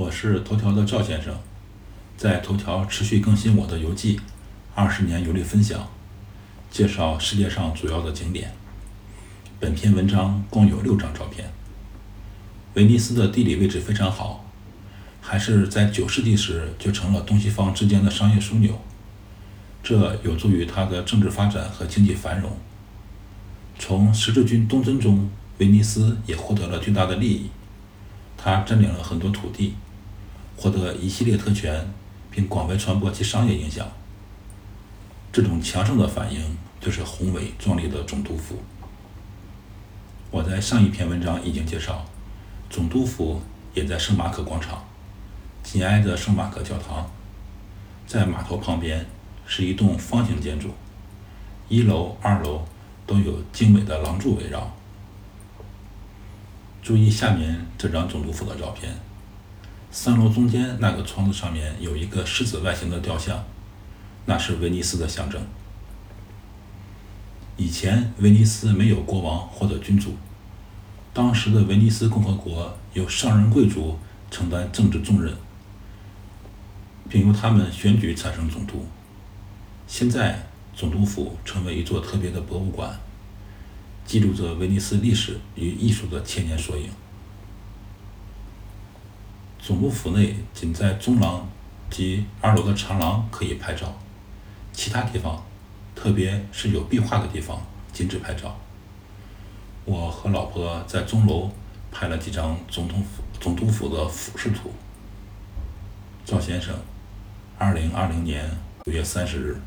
我是头条的赵先生，在头条持续更新我的游记，二十年游历分享，介绍世界上主要的景点。本篇文章共有六张照片。威尼斯的地理位置非常好，还是在九世纪时就成了东西方之间的商业枢纽，这有助于它的政治发展和经济繁荣。从十字军东征中，威尼斯也获得了巨大的利益，它占领了很多土地，获得一系列特权，并广为传播其商业影响。这种强盛的反应就是宏伟壮丽的总督府。我在上一篇文章已经介绍。总督府也在圣马可广场，紧挨着圣马可教堂，在码头旁边是一栋方形建筑，一楼、二楼都有精美的廊柱围绕。注意下面这张总督府的照片，三楼中间那个窗子上面有一个狮子外形的雕像，那是威尼斯的象征。以前威尼斯没有国王或者君主。当时的威尼斯共和国由商人贵族承担政治重任，并由他们选举产生总督。现在总督府成为一座特别的博物馆，记录着威尼斯历史与艺术的千年缩影。总督府内仅在中廊及二楼的长廊可以拍照，其他地方，特别是有壁画的地方，禁止拍照。我和老婆在钟楼拍了几张总统府总督府的俯视图。赵先生，二零二零年五月三十日。